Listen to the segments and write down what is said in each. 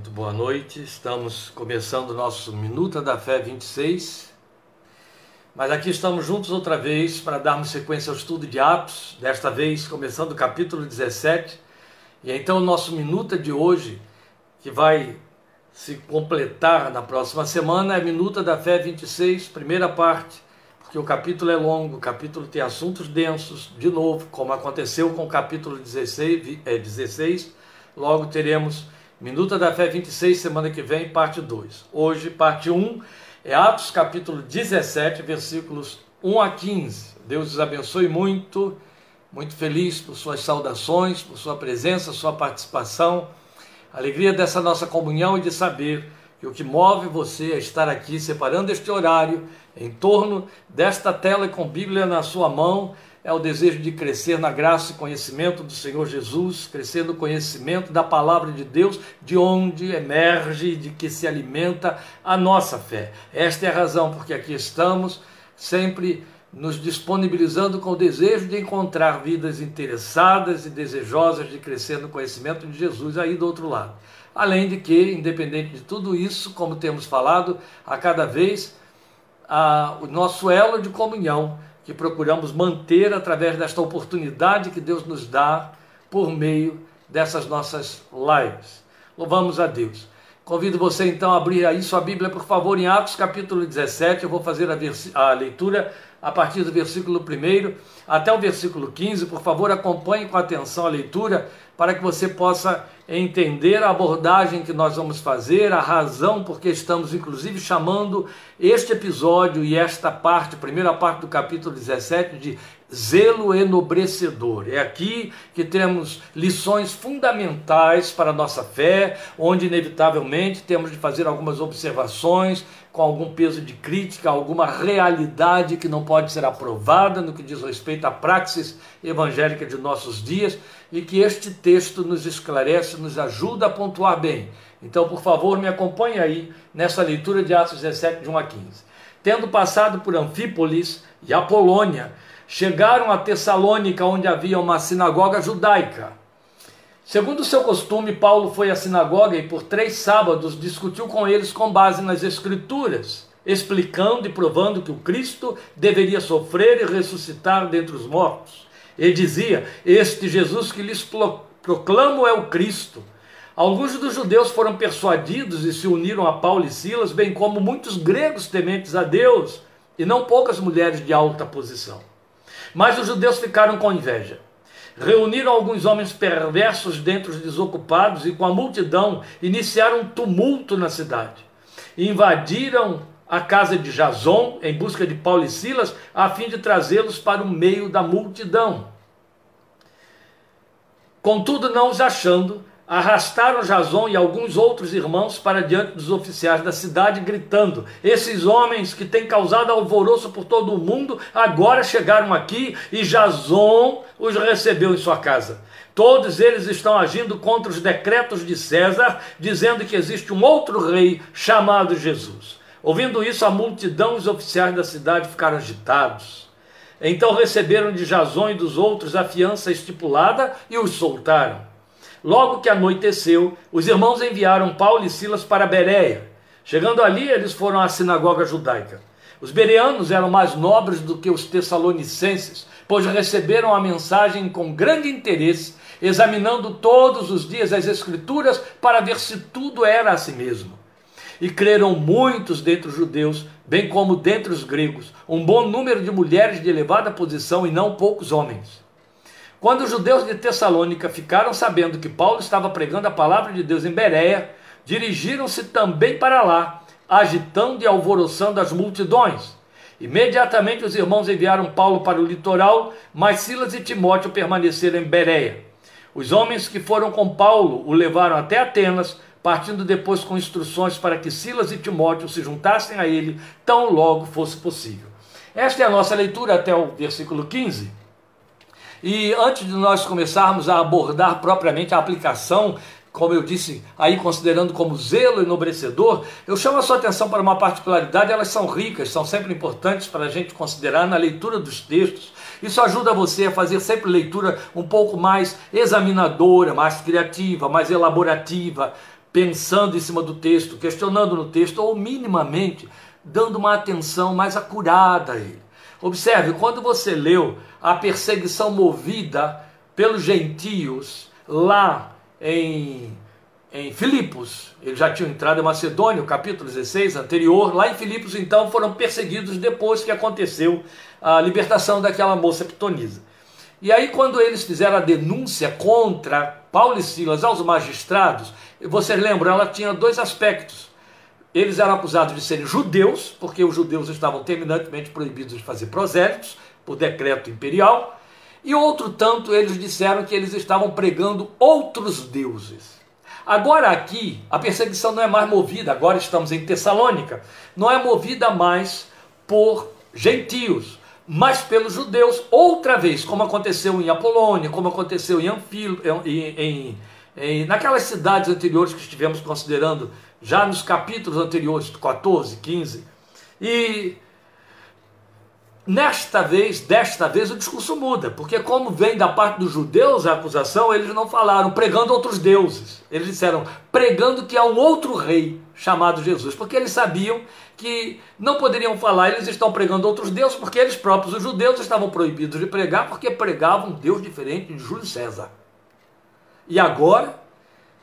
Muito boa noite. Estamos começando o nosso Minuta da Fé 26. Mas aqui estamos juntos outra vez para darmos sequência ao estudo de Atos, desta vez começando o capítulo 17. E então o nosso Minuta de hoje, que vai se completar na próxima semana, é Minuta da Fé 26, primeira parte, porque o capítulo é longo, o capítulo tem assuntos densos, de novo, como aconteceu com o capítulo 16, é, 16 logo teremos Minuta da Fé 26, semana que vem, parte 2. Hoje, parte 1, é Atos capítulo 17, versículos 1 a 15. Deus os abençoe muito, muito feliz por suas saudações, por sua presença, sua participação. Alegria dessa nossa comunhão e de saber que o que move você a estar aqui, separando este horário, em torno desta tela com Bíblia na sua mão, é o desejo de crescer na graça e conhecimento do Senhor Jesus, crescer no conhecimento da palavra de Deus, de onde emerge, de que se alimenta a nossa fé. Esta é a razão porque aqui estamos, sempre nos disponibilizando com o desejo de encontrar vidas interessadas e desejosas de crescer no conhecimento de Jesus aí do outro lado. Além de que, independente de tudo isso, como temos falado, a cada vez a, o nosso elo de comunhão que procuramos manter através desta oportunidade que Deus nos dá por meio dessas nossas lives. Louvamos a Deus. Convido você então a abrir aí sua Bíblia, por favor, em Atos capítulo 17. Eu vou fazer a, a leitura a partir do versículo 1 até o versículo 15. Por favor, acompanhe com atenção a leitura para que você possa entender a abordagem que nós vamos fazer, a razão porque estamos inclusive chamando este episódio e esta parte, primeira parte do capítulo 17 de zelo enobrecedor. É aqui que temos lições fundamentais para a nossa fé, onde inevitavelmente temos de fazer algumas observações com algum peso de crítica, alguma realidade que não pode ser aprovada no que diz respeito à praxis evangélica de nossos dias e que este texto nos esclarece, nos ajuda a pontuar bem. Então, por favor, me acompanhe aí nessa leitura de Atos 17, de 1 a 15. Tendo passado por Anfípolis e Apolônia, chegaram a Tessalônica, onde havia uma sinagoga judaica. Segundo seu costume, Paulo foi à sinagoga e por três sábados discutiu com eles com base nas Escrituras, explicando e provando que o Cristo deveria sofrer e ressuscitar dentre os mortos. Ele dizia: Este Jesus que lhes proclamo é o Cristo. Alguns dos judeus foram persuadidos e se uniram a Paulo e Silas, bem como muitos gregos tementes a Deus, e não poucas mulheres de alta posição. Mas os judeus ficaram com inveja. Reuniram alguns homens perversos dentre os desocupados e, com a multidão, iniciaram um tumulto na cidade. Invadiram a casa de Jason em busca de Paulo e Silas, a fim de trazê-los para o meio da multidão. Contudo, não os achando, arrastaram Jason e alguns outros irmãos para diante dos oficiais da cidade, gritando: Esses homens que têm causado alvoroço por todo o mundo agora chegaram aqui e Jason os recebeu em sua casa. Todos eles estão agindo contra os decretos de César, dizendo que existe um outro rei chamado Jesus. Ouvindo isso, a multidão e os oficiais da cidade ficaram agitados. Então receberam de Jason e dos outros a fiança estipulada e os soltaram. Logo que anoiteceu, os irmãos enviaram Paulo e Silas para Bereia. Chegando ali, eles foram à sinagoga judaica. Os bereanos eram mais nobres do que os tessalonicenses, pois receberam a mensagem com grande interesse, examinando todos os dias as escrituras para ver se tudo era assim mesmo. E creram muitos dentre os judeus, bem como dentre os gregos, um bom número de mulheres de elevada posição e não poucos homens. Quando os judeus de Tessalônica ficaram sabendo que Paulo estava pregando a palavra de Deus em Bereia, dirigiram-se também para lá, agitando e alvoroçando as multidões. Imediatamente os irmãos enviaram Paulo para o litoral, mas Silas e Timóteo permaneceram em Bereia. Os homens que foram com Paulo o levaram até Atenas, partindo depois com instruções para que Silas e Timóteo se juntassem a ele tão logo fosse possível. Esta é a nossa leitura até o versículo 15. E antes de nós começarmos a abordar propriamente a aplicação, como eu disse, aí considerando como zelo enobrecedor, eu chamo a sua atenção para uma particularidade, elas são ricas, são sempre importantes para a gente considerar na leitura dos textos. Isso ajuda você a fazer sempre leitura um pouco mais examinadora, mais criativa, mais elaborativa, pensando em cima do texto, questionando no texto, ou minimamente dando uma atenção mais acurada a ele. Observe, quando você leu a perseguição movida pelos gentios lá em, em Filipos, eles já tinham entrado em Macedônia, o capítulo 16 anterior, lá em Filipos então foram perseguidos depois que aconteceu a libertação daquela moça pitonisa. E aí, quando eles fizeram a denúncia contra Paulo e Silas aos magistrados, vocês lembram, ela tinha dois aspectos. Eles eram acusados de serem judeus, porque os judeus estavam terminantemente proibidos de fazer prosélitos, por decreto imperial, e outro tanto eles disseram que eles estavam pregando outros deuses. Agora aqui, a perseguição não é mais movida, agora estamos em Tessalônica, não é movida mais por gentios, mas pelos judeus, outra vez, como aconteceu em Apolônia, como aconteceu em Anfilo, em, em, em, naquelas cidades anteriores que estivemos considerando, já nos capítulos anteriores, 14, 15. E Nesta vez, desta vez, o discurso muda, porque como vem da parte dos judeus a acusação, eles não falaram pregando outros deuses. Eles disseram pregando que há um outro rei chamado Jesus, porque eles sabiam que não poderiam falar, eles estão pregando outros deuses, porque eles próprios, os judeus, estavam proibidos de pregar, porque pregavam um Deus diferente de Júlio César. E agora,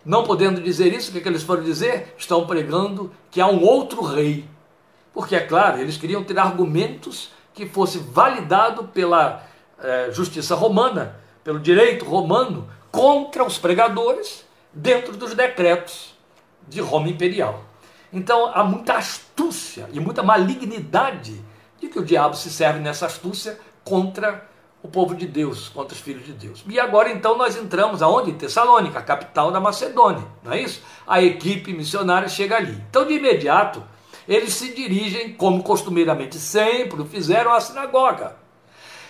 não podendo dizer isso, o que, é que eles foram dizer? Estão pregando que há um outro rei. Porque, é claro, eles queriam ter argumentos que fosse validado pela eh, justiça romana, pelo direito romano, contra os pregadores dentro dos decretos de Roma imperial. Então há muita astúcia e muita malignidade de que o diabo se serve nessa astúcia contra o povo de Deus, contra os filhos de Deus. E agora então nós entramos aonde? Em Tessalônica, a capital da Macedônia, não é isso? A equipe missionária chega ali. Então de imediato eles se dirigem, como costumeiramente sempre fizeram, à sinagoga.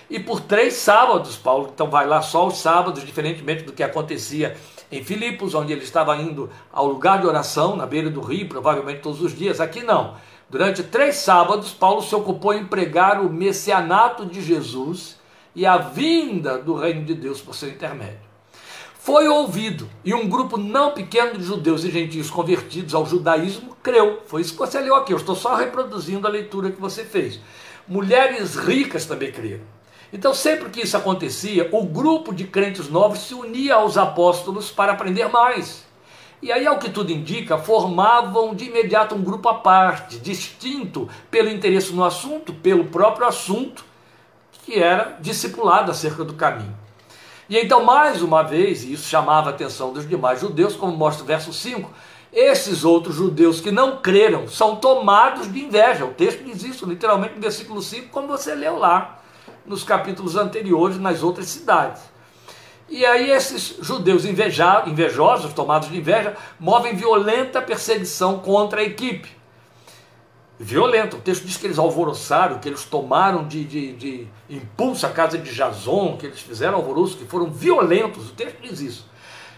E por três sábados, Paulo então vai lá só os sábados, diferentemente do que acontecia em Filipos, onde ele estava indo ao lugar de oração, na beira do rio, provavelmente todos os dias. Aqui não. Durante três sábados, Paulo se ocupou em pregar o messianato de Jesus e a vinda do reino de Deus por seu intermédio foi ouvido e um grupo não pequeno de judeus e gentios convertidos ao judaísmo creu. Foi isso que você leu aqui. Eu estou só reproduzindo a leitura que você fez. Mulheres ricas também creram. Então, sempre que isso acontecia, o grupo de crentes novos se unia aos apóstolos para aprender mais. E aí, ao que tudo indica, formavam de imediato um grupo à parte, distinto pelo interesse no assunto, pelo próprio assunto, que era discipulado acerca do caminho. E então, mais uma vez, e isso chamava a atenção dos demais judeus, como mostra o verso 5, esses outros judeus que não creram são tomados de inveja. O texto diz isso literalmente no versículo 5, como você leu lá nos capítulos anteriores, nas outras cidades. E aí esses judeus invejosos, tomados de inveja, movem violenta perseguição contra a equipe violenta. O texto diz que eles alvoroçaram, que eles tomaram de, de, de, impulso a casa de Jason, que eles fizeram alvoroço, que foram violentos. O texto diz isso.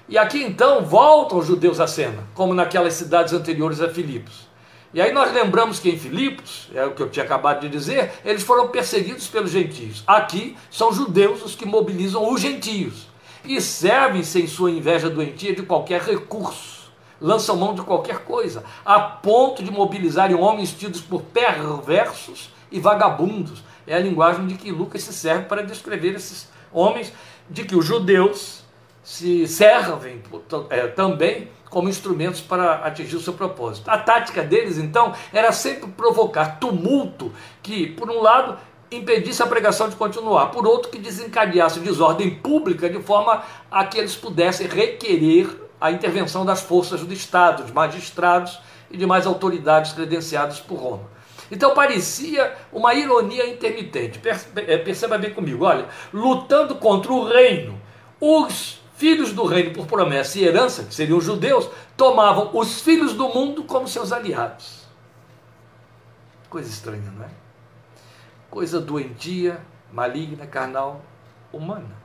E aqui então voltam os judeus à cena, como naquelas cidades anteriores a Filipos. E aí nós lembramos que em Filipos, é o que eu tinha acabado de dizer, eles foram perseguidos pelos gentios. Aqui são judeus os que mobilizam os gentios e servem-se em sua inveja doentia de qualquer recurso lançam mão de qualquer coisa, a ponto de mobilizarem homens tidos por perversos e vagabundos. É a linguagem de que Lucas se serve para descrever esses homens, de que os judeus se servem é, também como instrumentos para atingir o seu propósito. A tática deles, então, era sempre provocar tumulto que, por um lado, impedisse a pregação de continuar, por outro, que desencadeasse desordem pública de forma a que eles pudessem requerer a intervenção das forças do Estado, magistrados e demais autoridades credenciadas por Roma. Então parecia uma ironia intermitente. É, perceba bem comigo, olha, lutando contra o reino, os filhos do reino por promessa e herança, que seriam os judeus, tomavam os filhos do mundo como seus aliados. Coisa estranha, não é? Coisa doentia, maligna, carnal, humana.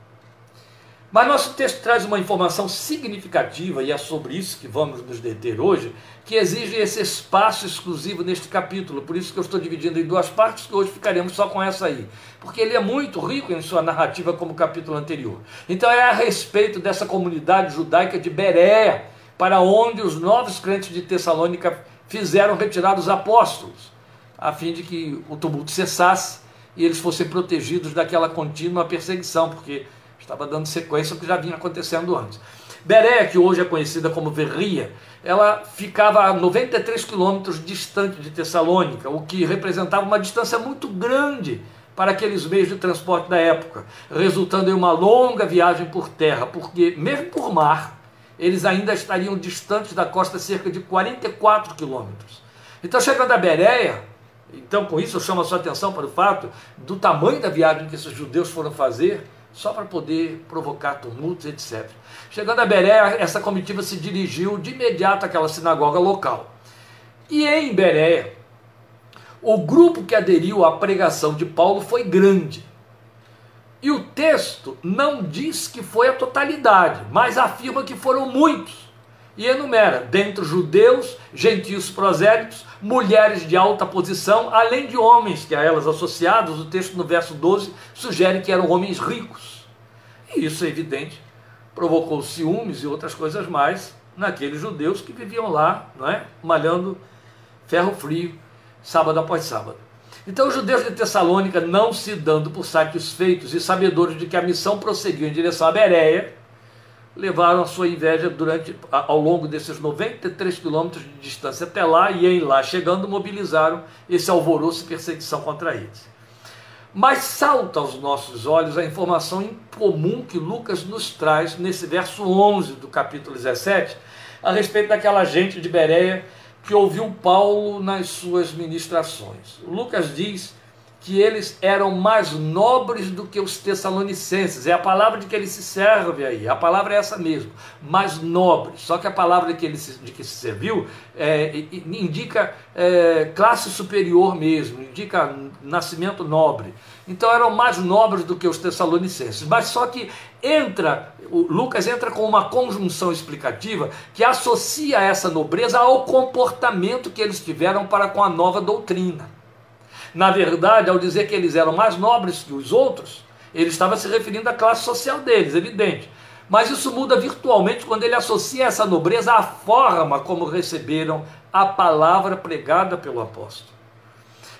Mas nosso texto traz uma informação significativa, e é sobre isso que vamos nos deter hoje, que exige esse espaço exclusivo neste capítulo. Por isso que eu estou dividindo em duas partes, que hoje ficaremos só com essa aí. Porque ele é muito rico em sua narrativa, como o capítulo anterior. Então é a respeito dessa comunidade judaica de Berea, para onde os novos crentes de Tessalônica fizeram retirar os apóstolos, a fim de que o tumulto cessasse e eles fossem protegidos daquela contínua perseguição, porque estava dando sequência ao que já vinha acontecendo antes. Berea, que hoje é conhecida como Verria, ela ficava a 93 quilômetros distante de Tessalônica, o que representava uma distância muito grande para aqueles meios de transporte da época, resultando em uma longa viagem por terra, porque mesmo por mar, eles ainda estariam distantes da costa cerca de 44 quilômetros. Então, chegando a Bereia, então com isso eu chamo a sua atenção para o fato do tamanho da viagem que esses judeus foram fazer, só para poder provocar tumultos, etc. Chegando a Bereia, essa comitiva se dirigiu de imediato àquela sinagoga local. E em Bereia, o grupo que aderiu à pregação de Paulo foi grande. E o texto não diz que foi a totalidade, mas afirma que foram muitos. E enumera, dentre judeus, gentios prosélitos, mulheres de alta posição, além de homens que a elas associados, o texto no verso 12 sugere que eram homens ricos. E isso é evidente, provocou ciúmes e outras coisas mais naqueles judeus que viviam lá, não é? malhando ferro frio sábado após sábado. Então, os judeus de Tessalônica, não se dando por satisfeitos e sabedores de que a missão prosseguiu em direção a Bereia, levaram a sua inveja durante, ao longo desses 93 quilômetros de distância até lá e em lá chegando mobilizaram esse alvoroço e perseguição contra eles. Mas salta aos nossos olhos a informação incomum que Lucas nos traz nesse verso 11 do capítulo 17, a respeito daquela gente de Bereia que ouviu Paulo nas suas ministrações. Lucas diz que eles eram mais nobres do que os tessalonicenses. É a palavra de que ele se serve aí. A palavra é essa mesmo, mais nobres. Só que a palavra de que ele se, de que se serviu é, indica é, classe superior mesmo, indica nascimento nobre. Então eram mais nobres do que os tessalonicenses. Mas só que entra, Lucas entra com uma conjunção explicativa que associa essa nobreza ao comportamento que eles tiveram para com a nova doutrina. Na verdade, ao dizer que eles eram mais nobres que os outros, ele estava se referindo à classe social deles, evidente. Mas isso muda virtualmente quando ele associa essa nobreza à forma como receberam a palavra pregada pelo apóstolo.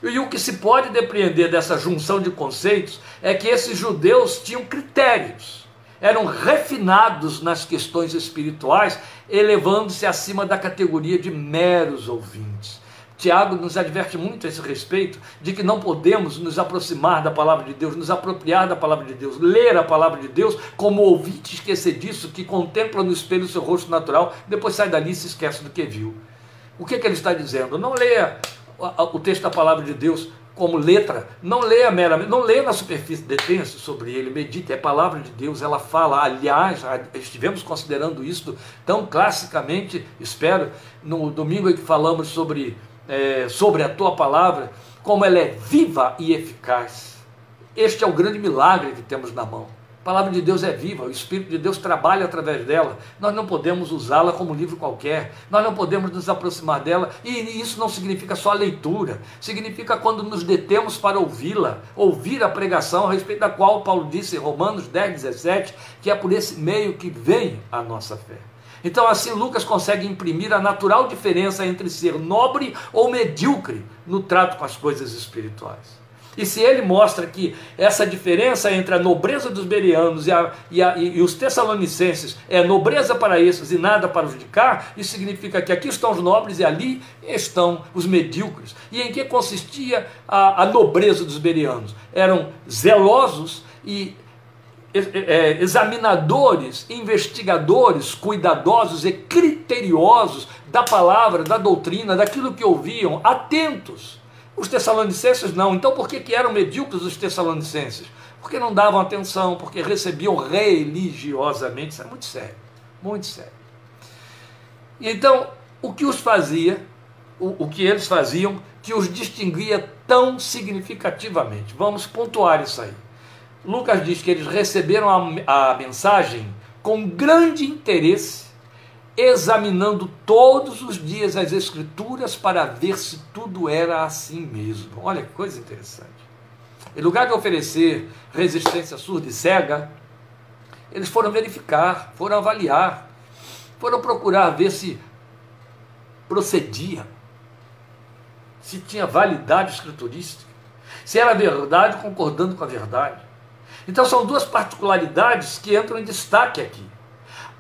E o que se pode depreender dessa junção de conceitos é que esses judeus tinham critérios, eram refinados nas questões espirituais, elevando-se acima da categoria de meros ouvintes. Tiago nos adverte muito a esse respeito, de que não podemos nos aproximar da palavra de Deus, nos apropriar da palavra de Deus, ler a palavra de Deus como ouvinte esquecer disso, que contempla no espelho o seu rosto natural, depois sai dali e se esquece do que viu. O que, que ele está dizendo? Não leia o texto da palavra de Deus como letra, não leia meramente, não leia na superfície, detenha-se sobre ele, medite, é palavra de Deus, ela fala, aliás, estivemos considerando isso tão classicamente, espero, no domingo em que falamos sobre é, sobre a tua palavra, como ela é viva e eficaz. Este é o grande milagre que temos na mão. A palavra de Deus é viva, o Espírito de Deus trabalha através dela. Nós não podemos usá-la como livro qualquer, nós não podemos nos aproximar dela, e isso não significa só a leitura, significa quando nos detemos para ouvi-la, ouvir a pregação a respeito da qual Paulo disse em Romanos 10, 17, que é por esse meio que vem a nossa fé. Então, assim, Lucas consegue imprimir a natural diferença entre ser nobre ou medíocre no trato com as coisas espirituais. E se ele mostra que essa diferença entre a nobreza dos berianos e, a, e, a, e, os tessalonicenses é nobreza para esses e nada para os de cá, isso significa que aqui estão os nobres e ali estão os medíocres. E em que consistia a, a nobreza dos berianos? Eram zelosos e examinadores, investigadores, cuidadosos e criteriosos da palavra, da doutrina, daquilo que ouviam, atentos. Os tessalonicenses não. Então por que, que eram medíocres os tessalonicenses? Porque não davam atenção, porque recebiam religiosamente. Isso é muito sério, muito sério. E então, o que os fazia, o, o que eles faziam, que os distinguia tão significativamente? Vamos pontuar isso aí. Lucas diz que eles receberam a, a mensagem com grande interesse, examinando todos os dias as Escrituras para ver se tudo era assim mesmo. Olha que coisa interessante. Em lugar de oferecer resistência surda e cega, eles foram verificar, foram avaliar. foram procurar ver se procedia, se tinha validade escriturística, se era verdade concordando com a verdade. Então são duas particularidades que entram em destaque aqui.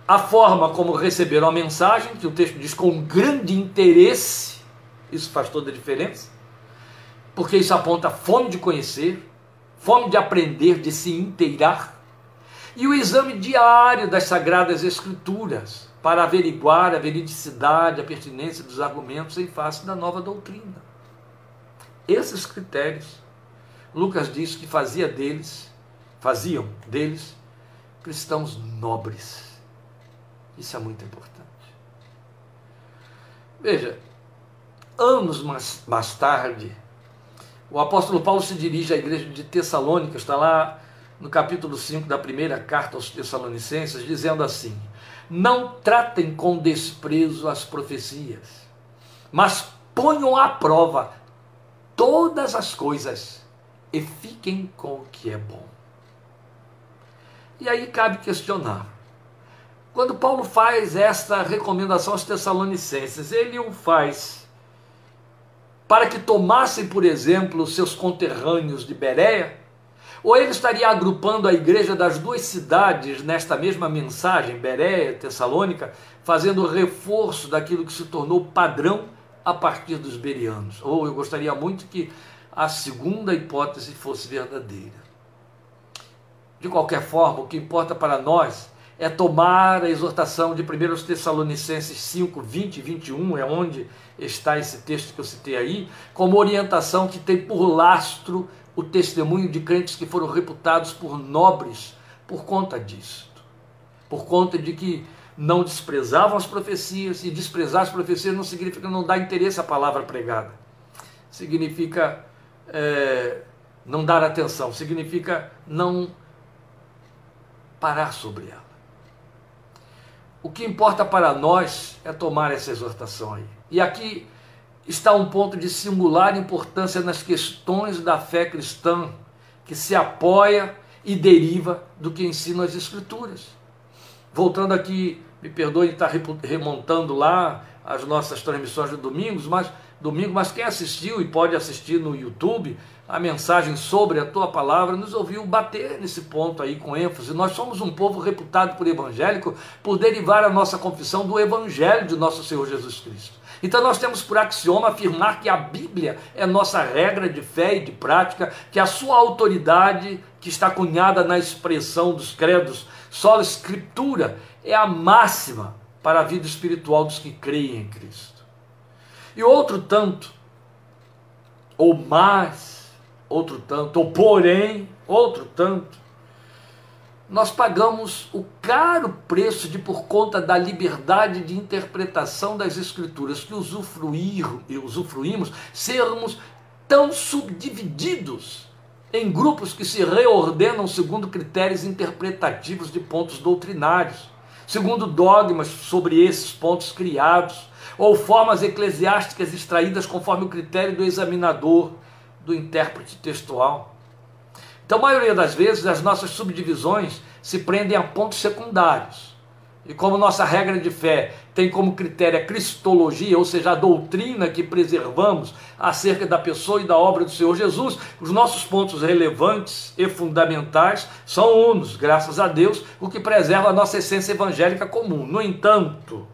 A forma como receberam a mensagem, que o texto diz com grande interesse, isso faz toda a diferença, porque isso aponta fome de conhecer, fome de aprender, de se inteirar, e o exame diário das Sagradas Escrituras, para averiguar a veridicidade, a pertinência dos argumentos em face da nova doutrina. Esses critérios, Lucas diz que fazia deles, faziam deles cristãos nobres. Isso é muito importante. Veja, anos mais, mais tarde, o apóstolo Paulo se dirige à igreja de Tessalônica, está lá no capítulo 5 da primeira carta aos Tessalonicenses, dizendo assim: Não tratem com desprezo as profecias, mas ponham à prova todas as coisas e fiquem com o que é bom. E aí cabe questionar. Quando Paulo faz esta recomendação aos Tessalonicenses, ele o faz para que tomassem, por exemplo, seus conterrâneos de Bereia ou ele estaria agrupando a igreja das duas cidades nesta mesma mensagem, Beréia, Tessalônica, fazendo reforço daquilo que se tornou padrão a partir dos berianos. Ou eu gostaria muito que a segunda hipótese fosse verdadeira. De qualquer forma, o que importa para nós é tomar a exortação de 1 Tessalonicenses 5, 20 e 21, é onde está esse texto que eu citei aí, como orientação que tem por lastro o testemunho de crentes que foram reputados por nobres por conta disso. Por conta de que não desprezavam as profecias, e desprezar as profecias não significa não dar interesse à palavra pregada. Significa é, não dar atenção, significa não parar sobre ela. O que importa para nós é tomar essa exortação aí. E aqui está um ponto de singular importância nas questões da fé cristã, que se apoia e deriva do que ensinam as Escrituras. Voltando aqui, me perdoe estar remontando lá as nossas transmissões de domingos, mas domingo, mas quem assistiu e pode assistir no YouTube a mensagem sobre a tua palavra, nos ouviu bater nesse ponto aí com ênfase. Nós somos um povo reputado por evangélico por derivar a nossa confissão do evangelho de nosso Senhor Jesus Cristo. Então nós temos por axioma afirmar que a Bíblia é nossa regra de fé e de prática, que a sua autoridade, que está cunhada na expressão dos credos, só a escritura, é a máxima para a vida espiritual dos que creem em Cristo. E outro tanto, ou mais, outro tanto, ou porém, outro tanto, nós pagamos o caro preço de, por conta da liberdade de interpretação das Escrituras que usufruir, e usufruímos, sermos tão subdivididos em grupos que se reordenam segundo critérios interpretativos de pontos doutrinários, segundo dogmas sobre esses pontos criados, ou formas eclesiásticas extraídas conforme o critério do examinador, do intérprete textual. Então, a maioria das vezes, as nossas subdivisões se prendem a pontos secundários. E como nossa regra de fé tem como critério a cristologia, ou seja, a doutrina que preservamos acerca da pessoa e da obra do Senhor Jesus, os nossos pontos relevantes e fundamentais são unos, graças a Deus, o que preserva a nossa essência evangélica comum. No entanto,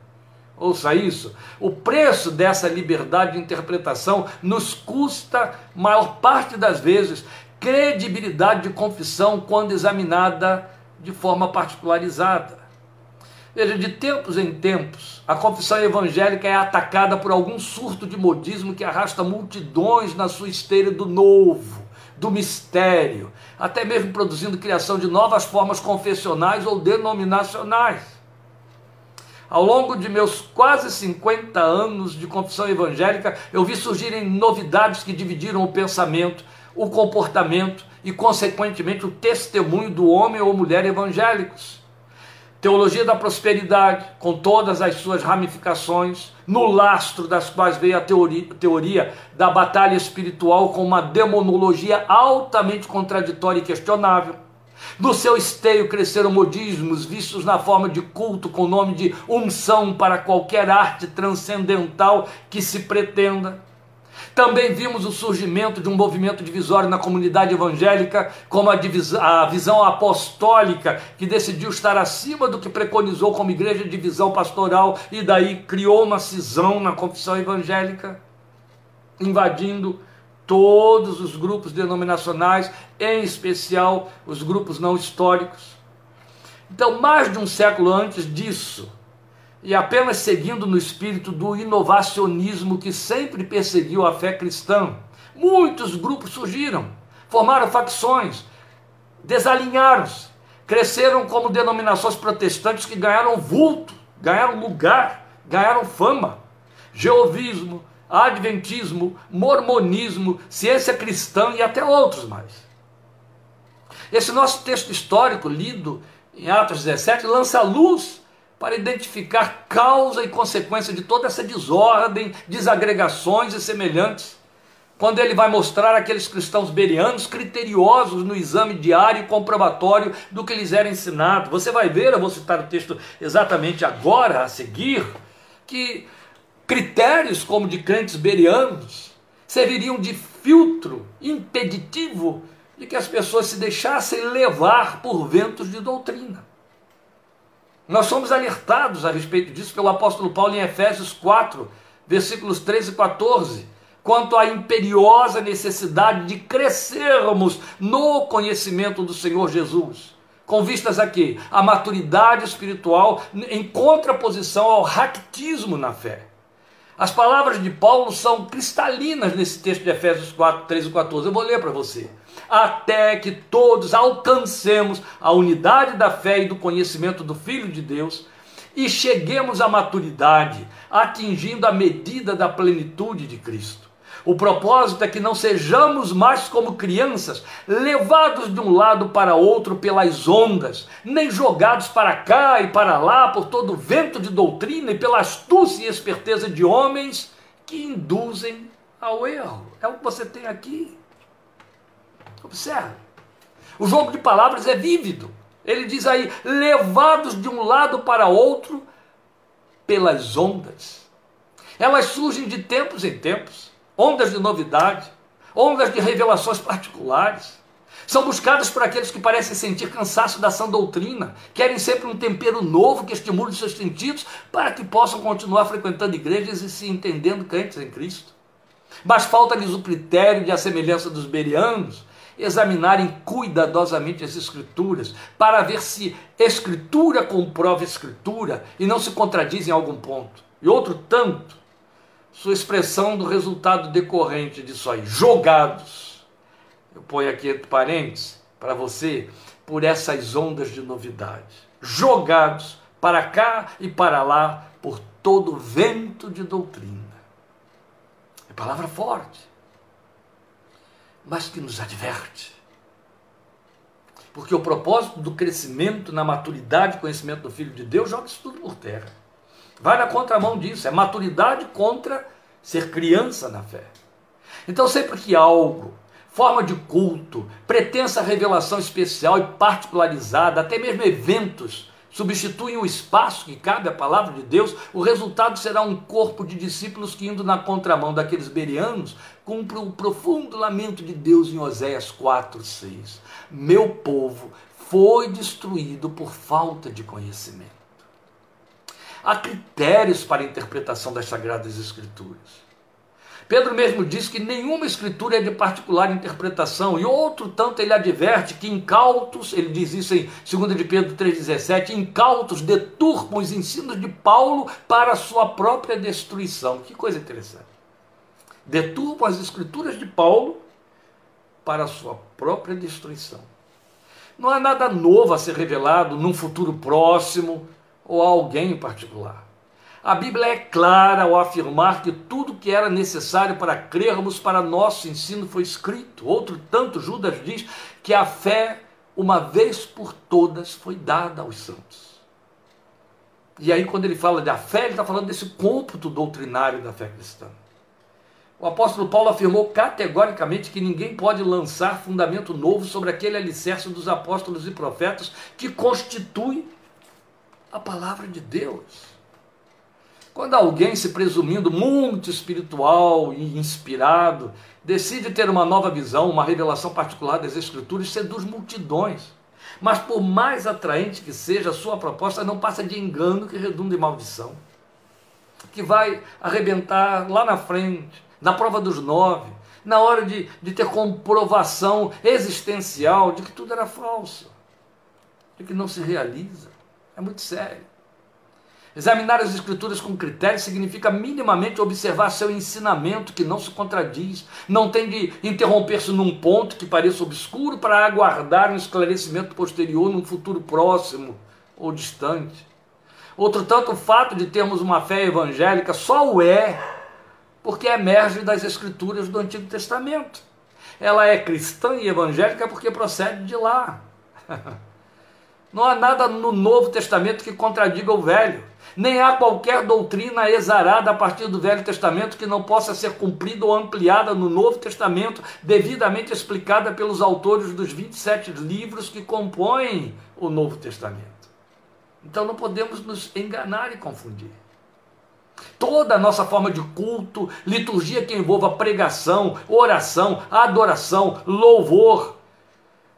ouça isso, o preço dessa liberdade de interpretação nos custa, maior parte das vezes, credibilidade de confissão quando examinada de forma particularizada. Veja, de tempos em tempos, a confissão evangélica é atacada por algum surto de modismo que arrasta multidões na sua esteira do novo, do mistério, até mesmo produzindo criação de novas formas confessionais ou denominacionais. Ao longo de meus quase 50 anos de confissão evangélica, eu vi surgirem novidades que dividiram o pensamento, o comportamento e, consequentemente, o testemunho do homem ou mulher evangélicos. Teologia da prosperidade, com todas as suas ramificações, no lastro das quais veio a teoria, teoria da batalha espiritual com uma demonologia altamente contraditória e questionável. Do seu esteio cresceram modismos, vistos na forma de culto, com o nome de unção para qualquer arte transcendental que se pretenda. Também vimos o surgimento de um movimento divisório na comunidade evangélica, como a, a, visão apostólica, que decidiu estar acima do que preconizou como igreja de divisão pastoral, e daí criou uma cisão na confissão evangélica, invadindo todos os grupos denominacionais, em especial os grupos não históricos. Então, mais de um século antes disso, e apenas seguindo no espírito do inovacionismo que sempre perseguiu a fé cristã. Muitos grupos surgiram, formaram facções, desalinharam-se, cresceram como denominações protestantes que ganharam vulto, ganharam lugar, ganharam fama. Jeovismo, Adventismo, Mormonismo, ciência cristã e até outros mais. Esse nosso texto histórico, lido em Atos 17, lança luz para identificar causa e consequência de toda essa desordem, desagregações e semelhantes. Quando ele vai mostrar aqueles cristãos berianos criteriosos no exame diário e comprobatório do que lhes era ensinado. Você vai ver, eu vou citar o texto exatamente agora, a seguir, que critérios como de crentes berianos serviriam de filtro impeditivo de que as pessoas se deixassem levar por ventos de doutrina. Nós somos alertados a respeito disso pelo apóstolo Paulo em Efésios 4, versículos 13 e 14, quanto à imperiosa necessidade de crescermos no conhecimento do Senhor Jesus. Com vistas aqui, a maturidade espiritual em contraposição ao ractismo na fé. As palavras de Paulo são cristalinas nesse texto de Efésios 4, 13 e 14. Eu vou ler para você até que todos alcancemos a unidade da fé e do conhecimento do Filho de Deus e cheguemos à maturidade, atingindo a medida da plenitude de Cristo. O propósito é que não sejamos mais como crianças, levados de um lado para outro pelas ondas, nem jogados para cá e para lá por todo vento de doutrina e pela astúcia e esperteza de homens que induzem ao erro. É o que você tem aqui. Observe. O jogo de palavras é vívido. Ele diz aí: levados de um lado para outro pelas ondas. Elas surgem de tempos em tempos ondas de novidade, ondas de revelações particulares. São buscadas por aqueles que parecem sentir cansaço da sã doutrina, querem sempre um tempero novo que estimule seus sentidos para que possam continuar frequentando igrejas e se entendendo crentes em Cristo. Mas falta-lhes o critério de a semelhança dos berianos, examinarem cuidadosamente as Escrituras, para ver se Escritura comprova Escritura e não se contradiz em algum ponto. E outro tanto, sua expressão do resultado decorrente disso aí, jogados. Eu ponho aqui entre parênteses para você, por essas ondas de novidade. Jogados para cá e para lá por todo vento de doutrina. É palavra forte mas que nos adverte. Porque o propósito do crescimento na maturidade e conhecimento do Filho de Deus joga isso tudo por terra. Vai na contramão disso, é maturidade contra ser criança na fé. Então, sempre que algo, forma de culto, pretensa revelação especial e particularizada, até mesmo eventos, substituem o espaço que cabe à palavra de Deus, o resultado será um corpo de discípulos que, indo na contramão daqueles berianos, cumpre o profundo lamento de Deus em Oséias 4, 6. Meu povo foi destruído por falta de conhecimento. Há critérios para a interpretação das Sagradas Escrituras. Pedro mesmo diz que nenhuma escritura é de particular interpretação, e outro tanto ele adverte que incautos, ele diz isso em 2 de Pedro 3,17, incautos deturpam os ensinos de Paulo para a sua própria destruição. Que coisa interessante. Deturpam as escrituras de Paulo para a sua própria destruição. Não há nada novo a ser revelado num futuro próximo ou a alguém em particular. A Bíblia é clara ao afirmar que tudo que era necessário para crermos para nosso ensino foi escrito. Outro tanto, Judas diz que a fé, uma vez por todas, foi dada aos santos. E aí, quando ele fala da fé, ele está falando desse cômputo doutrinário da fé cristã. o apóstolo Paulo afirmou categoricamente que ninguém pode lançar fundamento novo sobre aquele alicerce dos apóstolos e profetas que constitui a palavra de Deus. Quando alguém se presumindo muito espiritual e inspirado, decide ter uma nova visão, uma revelação particular das Escrituras, seduz multidões. Mas por mais atraente que seja a sua proposta, não passa de engano que redunda em maldição. Que vai arrebentar lá na frente, na prova dos nove, na hora de, de ter comprovação existencial de que tudo era falso, de que não se realiza. É muito sério. Examinar as Escrituras com critério significa minimamente observar seu ensinamento, que não se contradiz, não tem de interromper-se num ponto que pareça obscuro para aguardar um esclarecimento posterior num futuro próximo ou distante. Outro tanto, o fato de termos uma fé evangélica só o é porque emerge das Escrituras do Antigo Testamento. Ela é cristã e evangélica porque procede de lá. Não há nada no Novo Testamento que contradiga o Velho. Nem há qualquer doutrina exarada a partir do Velho Testamento que não possa ser cumprida ou ampliada no Novo Testamento, devidamente explicada pelos autores dos 27 livros que compõem o Novo Testamento. Então não podemos nos enganar e confundir. Toda a nossa forma de culto, liturgia que envolva pregação, oração, adoração, louvor,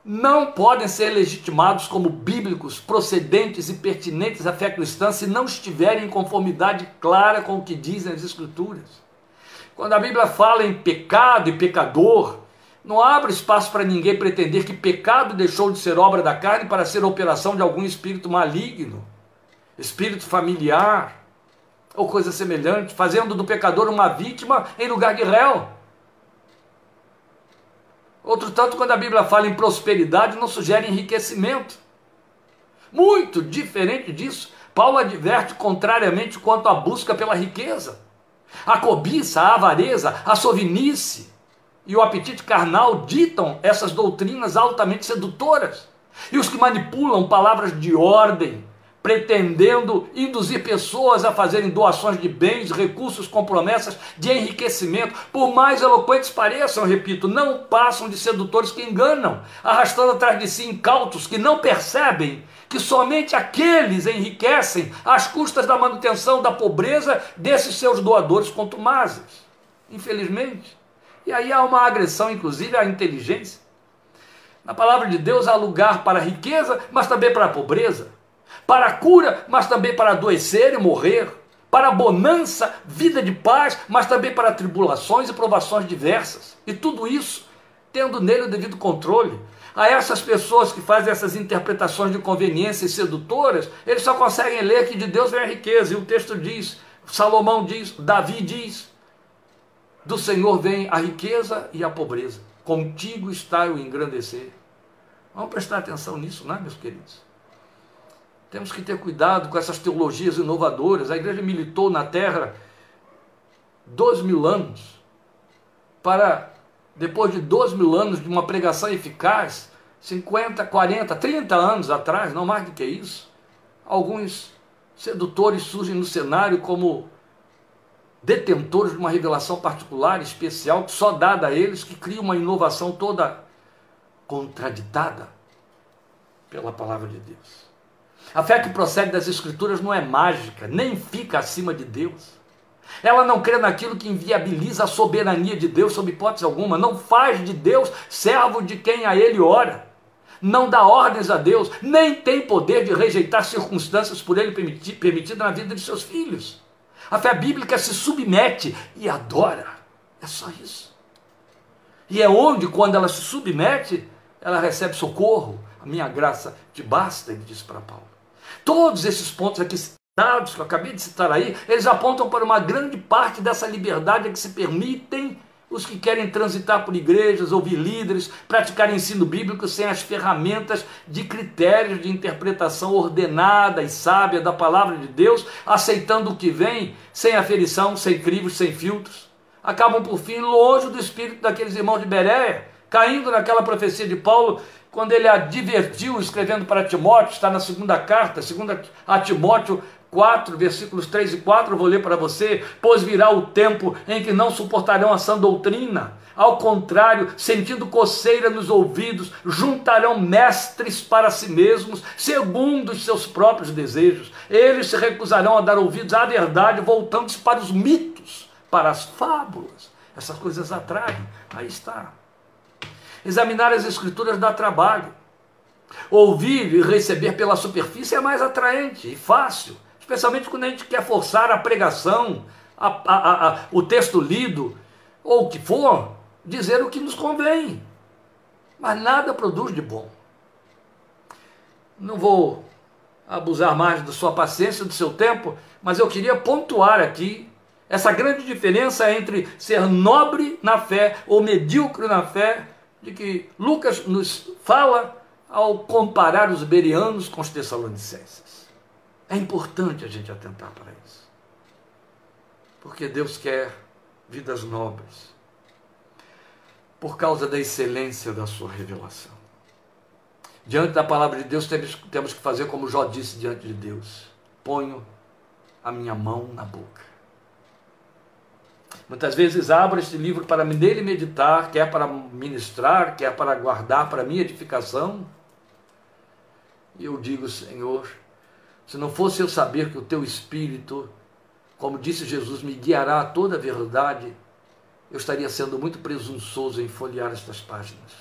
não podem ser legitimados como bíblicos, procedentes e pertinentes à fé cristã se não estiverem em conformidade clara com o que dizem as Escrituras. Quando a Bíblia fala em pecado e pecador, não abre espaço para ninguém pretender que pecado deixou de ser obra da carne para ser operação de algum espírito maligno, espírito familiar ou coisa semelhante, fazendo do pecador uma vítima em lugar de réu. Outro tanto, quando a Bíblia fala em prosperidade, não sugere enriquecimento. Muito diferente disso, Paulo adverte contrariamente quanto à busca pela riqueza. A cobiça, a avareza, a sovinice e o apetite carnal ditam essas doutrinas altamente sedutoras. E os que manipulam palavras de ordem, pretendendo induzir pessoas a fazerem doações de bens, recursos com promessas de enriquecimento, por mais eloquentes pareçam, repito, não passam de sedutores que enganam, arrastando atrás de si incautos que não percebem que somente aqueles enriquecem às custas da manutenção da pobreza desses seus doadores contumazes. Infelizmente. E aí há uma agressão, inclusive, à inteligência. Na palavra de Deus há lugar para a riqueza, mas também para a pobreza para a cura, mas também para adoecer e morrer, para a bonança, vida de paz, mas também para tribulações e provações diversas. E tudo isso tendo nele o devido controle. A essas pessoas que fazem essas interpretações de conveniência sedutoras, eles só conseguem ler que de Deus vem a riqueza. E o texto diz, Salomão diz, Davi diz, do Senhor vem a riqueza e a pobreza. Contigo está o engrandecer. Vamos prestar atenção nisso, não é, meus queridos? Temos que ter cuidado com essas teologias inovadoras. A igreja militou na terra dois mil anos para, depois de dois mil anos de uma pregação eficaz, 50, 40, 30 anos atrás, não mais do que isso, alguns sedutores surgem no cenário como detentores de uma revelação particular, especial, só dada a eles, que cria uma inovação toda contraditada pela palavra de Deus. A fé que procede das Escrituras não é mágica, nem fica acima de Deus. Ela não crê naquilo que inviabiliza a soberania de Deus, sob hipótese alguma. Não faz de Deus servo de quem a ele ora. Não dá ordens a Deus, nem tem poder de rejeitar circunstâncias por ele permitidas na vida de seus filhos. A fé bíblica se submete e adora. É só isso. E é onde, quando ela se submete, ela recebe socorro. A minha graça te basta, ele diz para Paulo. Todos esses pontos aqui citados, que eu acabei de citar aí, eles apontam para uma grande parte dessa liberdade que se permitem os que querem transitar por igrejas, ouvir líderes, praticar ensino bíblico sem as ferramentas de critérios de interpretação ordenada e sábia da palavra de Deus, aceitando o que vem sem aferição, sem crivos, sem filtros. Acabam, por fim, longe do espírito daqueles irmãos de Beréia, caindo naquela profecia de Paulo quando ele advertiu, escrevendo para Timóteo, está na segunda carta, segunda a Timóteo 4, versículos 3 e 4, eu vou ler para você: Pois virá o tempo em que não suportarão a sã doutrina. Ao contrário, sentindo coceira nos ouvidos, juntarão mestres para si mesmos, segundo os seus próprios desejos. Eles se recusarão a dar ouvidos à verdade, voltando-se para os mitos, para as fábulas. Essas coisas atraem. Aí está. Examinar as escrituras dá trabalho. Ouvir e receber pela superfície é mais atraente e fácil, especialmente quando a gente quer forçar a pregação, a, a, a, o texto lido, ou o que for, dizer o que nos convém. Mas nada produz de bom. Não vou abusar mais da sua paciência, do seu tempo, mas eu queria pontuar aqui essa grande diferença entre ser nobre na fé ou medíocre na fé, de que Lucas nos fala ao comparar os berianos com os tessalonicenses. É importante a gente atentar para isso. Porque Deus quer vidas nobres. Por causa da excelência da sua revelação. Diante da palavra de Deus, temos, temos que fazer como Jó disse diante de Deus: ponho a minha mão na boca. Muitas vezes abro este livro para nele meditar, quer para ministrar, quer para guardar para minha edificação. E eu digo, Senhor, se não fosse eu saber que o teu Espírito, como disse Jesus, me guiará a toda a verdade, eu estaria sendo muito presunçoso em folhear estas páginas,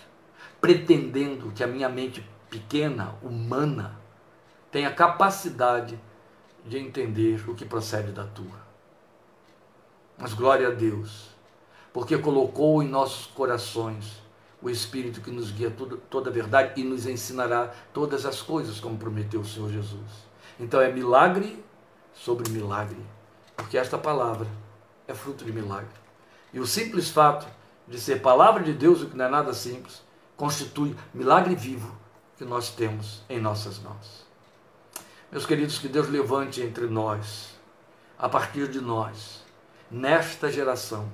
pretendendo que a minha mente pequena, humana, tenha capacidade de entender o que procede da tua. Mas glória a Deus, porque colocou em nossos corações o Espírito que nos guia tudo, toda a verdade e nos ensinará todas as coisas, como prometeu o Senhor Jesus. Então é milagre sobre milagre, porque esta palavra é fruto de milagre. E o simples fato de ser palavra de Deus, o que não é nada simples, constitui milagre vivo que nós temos em nossas mãos. Meus queridos, que Deus levante entre nós, a partir de nós, nesta geração,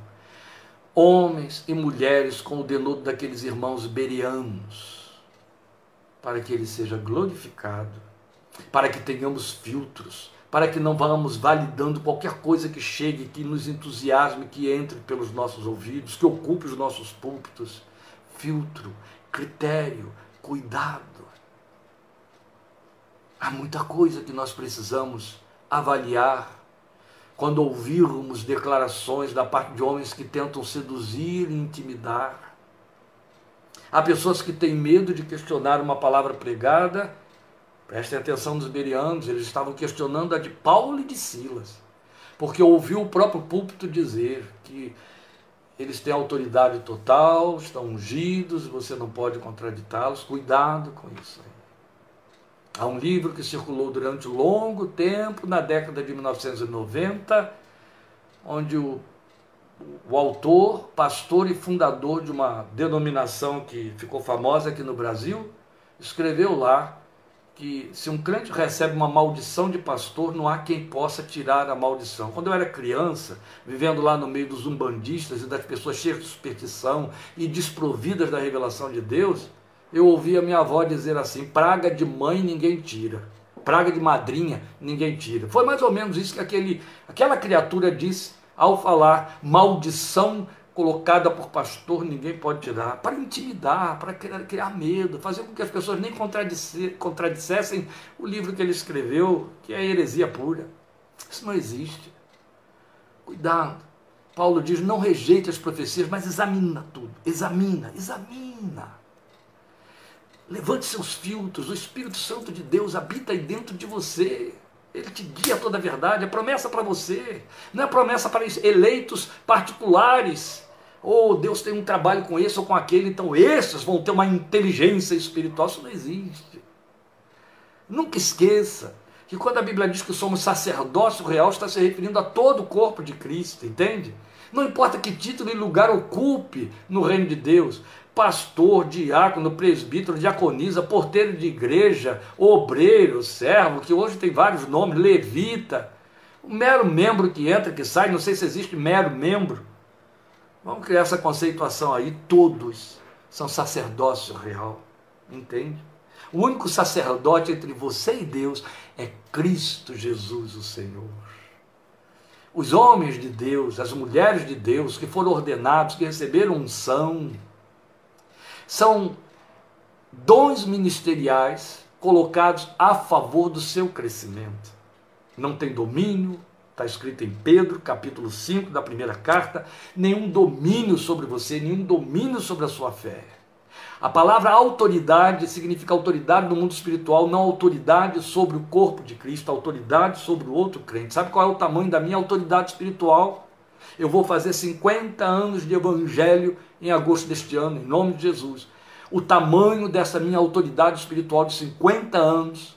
homens e mulheres com o denodo daqueles irmãos berianos, para que ele seja glorificado, para que tenhamos filtros, para que não vamos validando qualquer coisa que chegue, que nos entusiasme, que entre pelos nossos ouvidos, que ocupe os nossos púlpitos. Filtro, critério, cuidado. Há muita coisa que nós precisamos avaliar quando ouvirmos declarações da parte de homens que tentam seduzir e intimidar. Há pessoas que têm medo de questionar uma palavra pregada. Prestem atenção nos berianos, eles estavam questionando a de Paulo e de Silas, porque ouviu o próprio púlpito dizer que eles têm autoridade total, estão ungidos, você não pode contraditá-los. Cuidado com isso. Há um livro que circulou durante longo tempo, na década de 1990, onde o, o autor, pastor e fundador de uma denominação que ficou famosa aqui no Brasil, escreveu lá que se um crente recebe uma maldição de pastor, não há quem possa tirar a maldição. Quando eu era criança, vivendo lá no meio dos umbandistas e das pessoas cheias de superstição e desprovidas da revelação de Deus, eu ouvi a minha avó dizer assim: praga de mãe ninguém tira, praga de madrinha ninguém tira. Foi mais ou menos isso que aquele, aquela criatura disse ao falar maldição colocada por pastor ninguém pode tirar, para intimidar, para criar, criar medo, fazer com que as pessoas nem contradissessem o livro que ele escreveu, que é heresia pura. Isso não existe. Cuidado. Paulo diz: não rejeite as profecias, mas examina tudo. Examina, examina. Levante seus filtros, o Espírito Santo de Deus habita aí dentro de você. Ele te guia toda a verdade, é promessa para você, não é promessa para eleitos particulares. Ou oh, Deus tem um trabalho com esse ou com aquele, então esses vão ter uma inteligência espiritual. Isso não existe. Nunca esqueça que quando a Bíblia diz que somos sacerdócio real, está se referindo a todo o corpo de Cristo, entende? Não importa que título e lugar ocupe no reino de Deus, pastor, diácono, presbítero, diaconisa, porteiro de igreja, obreiro, servo, que hoje tem vários nomes, levita, um mero membro que entra, que sai, não sei se existe mero membro. Vamos criar essa conceituação aí, todos são sacerdócio real, entende? O único sacerdote entre você e Deus é Cristo Jesus, o Senhor. Os homens de Deus, as mulheres de Deus que foram ordenados, que receberam unção, são dons ministeriais colocados a favor do seu crescimento. Não tem domínio, está escrito em Pedro, capítulo 5 da primeira carta, nenhum domínio sobre você, nenhum domínio sobre a sua fé. A palavra autoridade significa autoridade no mundo espiritual, não autoridade sobre o corpo de Cristo, autoridade sobre o outro crente. Sabe qual é o tamanho da minha autoridade espiritual? Eu vou fazer 50 anos de evangelho em agosto deste ano, em nome de Jesus. O tamanho dessa minha autoridade espiritual de 50 anos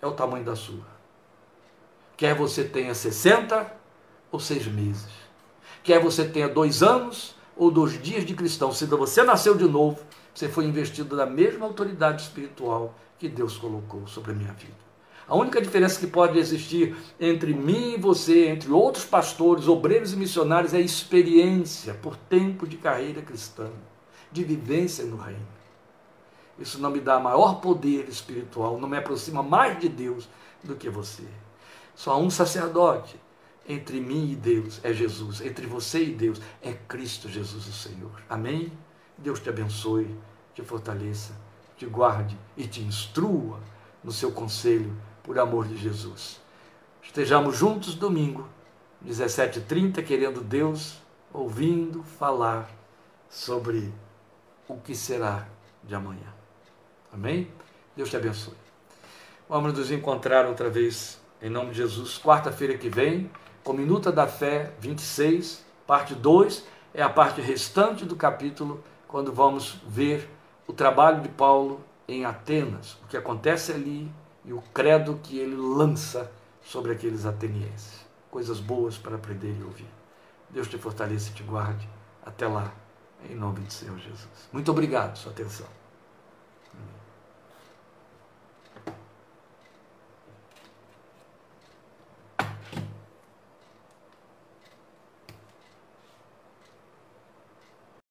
é o tamanho da sua. Quer você tenha 60 ou seis meses. Quer você tenha dois anos ou dois dias de cristão. Se você nasceu de novo, você foi investido da mesma autoridade espiritual que Deus colocou sobre a minha vida. A única diferença que pode existir entre mim e você, entre outros pastores, obreiros e missionários, é experiência por tempo de carreira cristã, de vivência no reino. Isso não me dá maior poder espiritual, não me aproxima mais de Deus do que você. Só um sacerdote entre mim e Deus, é Jesus. Entre você e Deus, é Cristo Jesus o Senhor. Amém? Deus te abençoe te fortaleça, te guarde e te instrua no seu conselho, por amor de Jesus. Estejamos juntos domingo, 17h30, querendo Deus, ouvindo falar sobre o que será de amanhã. Amém? Deus te abençoe. Vamos nos encontrar outra vez, em nome de Jesus, quarta-feira que vem, Minuta da Fé 26, parte 2, é a parte restante do capítulo, quando vamos ver o trabalho de Paulo em Atenas, o que acontece ali e o credo que ele lança sobre aqueles atenienses. Coisas boas para aprender e ouvir. Deus te fortaleça e te guarde. Até lá, em nome do Senhor Jesus. Muito obrigado, sua atenção.